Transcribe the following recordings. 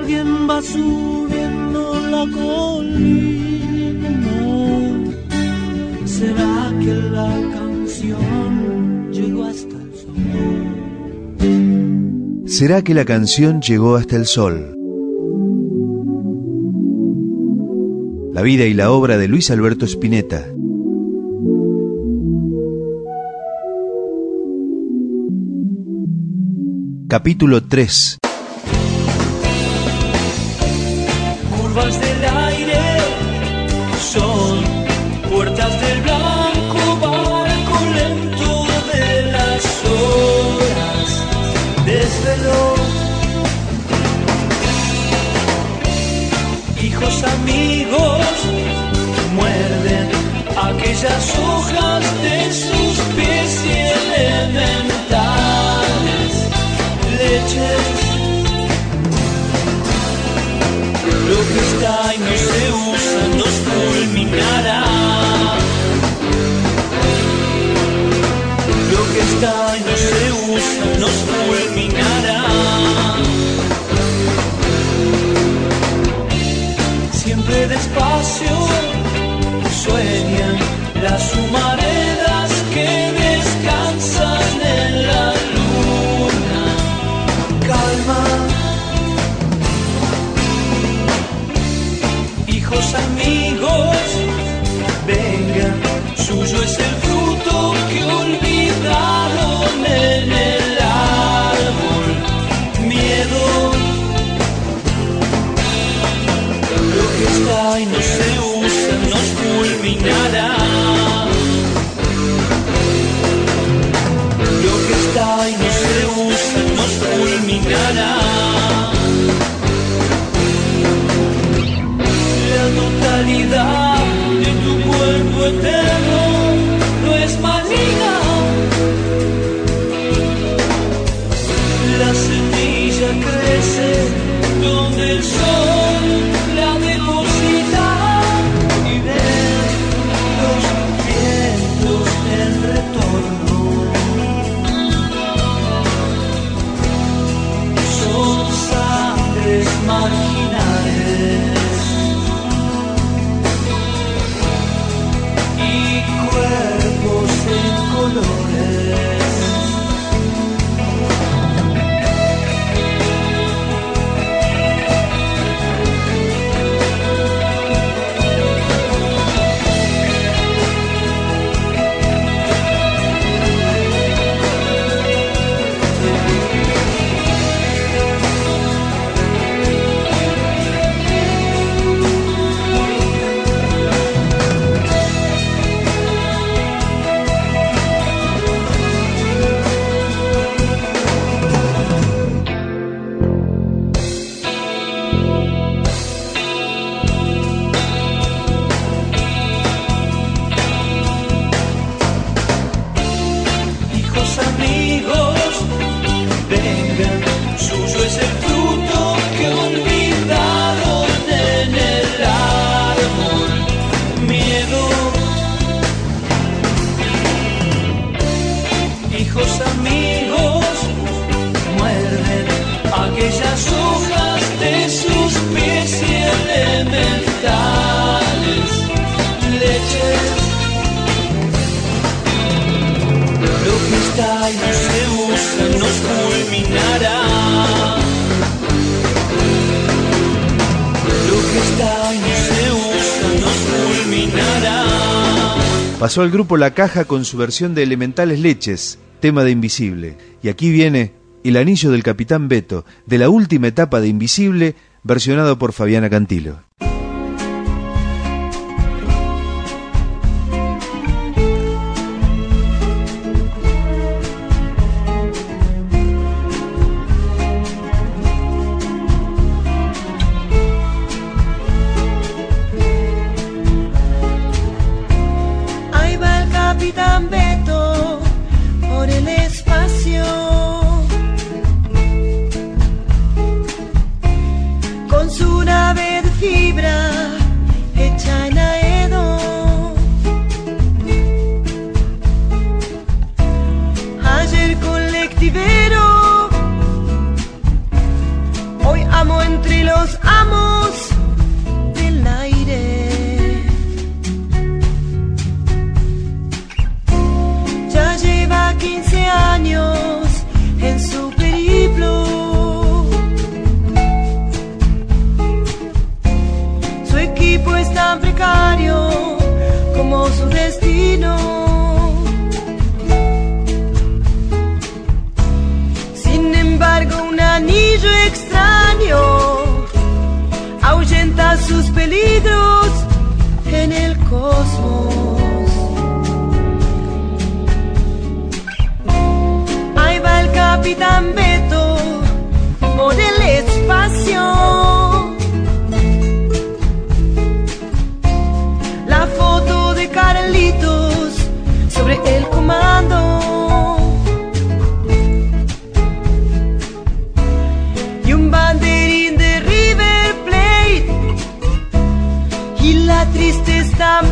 Alguien va subiendo la colina. ¿Será que la canción llegó hasta el sol? ¿Será que la canción llegó hasta el sol? La vida y la obra de Luis Alberto Spinetta. Capítulo 3 Curvas del aire son puertas del blanco barco lento de las horas. Desveló. Hijos amigos muerden aquellas hojas y no se usa nos fulminará. Lo que está y no se usa nos fulminará. La totalidad de tu cuerpo eterno Hijos Pasó al grupo La Caja con su versión de Elementales Leches, tema de Invisible. Y aquí viene El Anillo del Capitán Beto, de la última etapa de Invisible, versionado por Fabiana Cantilo. Los amos del aire. Ya lleva 15 años en su periplo. Su equipo es tan precario como su destino. Peligros en el cosmos.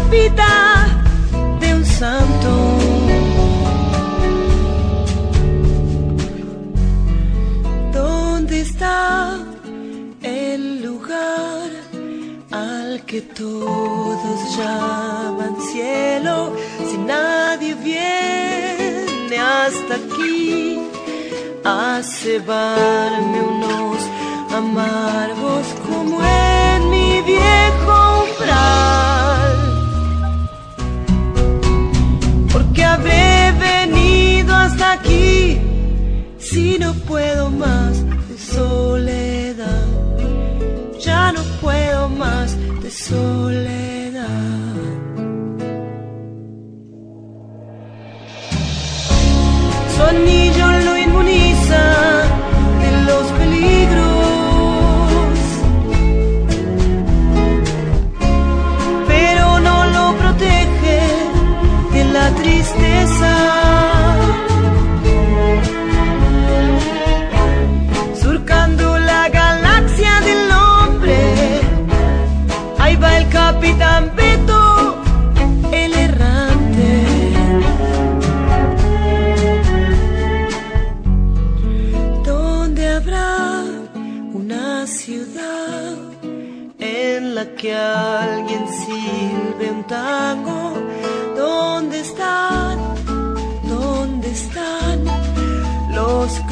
Estampita de un santo. ¿Dónde está el lugar al que todos llaman cielo? Si nadie viene hasta aquí a cebarme unos amargos como en mi viejo aquí si no puedo más de soledad. Ya no puedo más de soledad.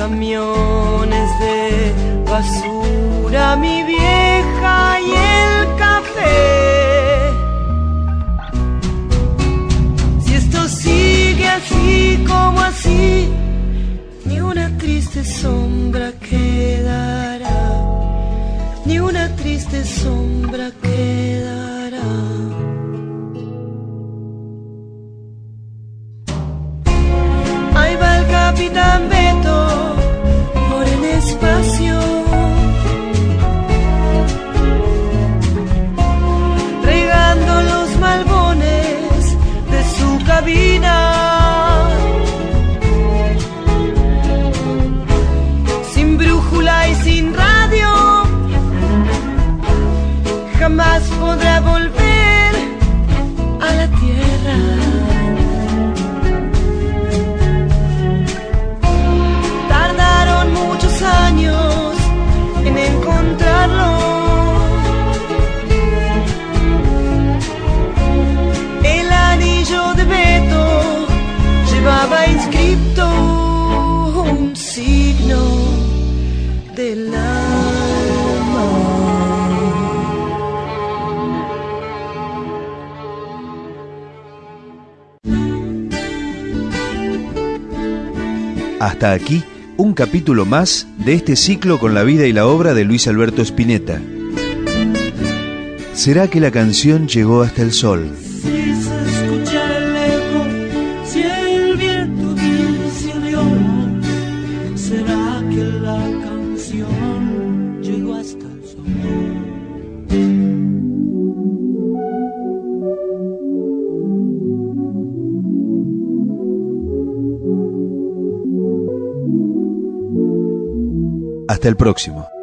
Camiones de basura, mi vieja y el café? Si esto sigue así como así, ni una triste sombra quedará, ni una triste sombra quedará. Ahí va el capitán jamás podrá volver a la tierra. Tardaron muchos años en encontrarlo. El anillo de Beto llevaba inscripto un signo del alma. Hasta aquí, un capítulo más de este ciclo con la vida y la obra de Luis Alberto Spinetta. ¿Será que la canción llegó hasta el sol? Será que la canción llegó hasta el sol. Hasta el próximo.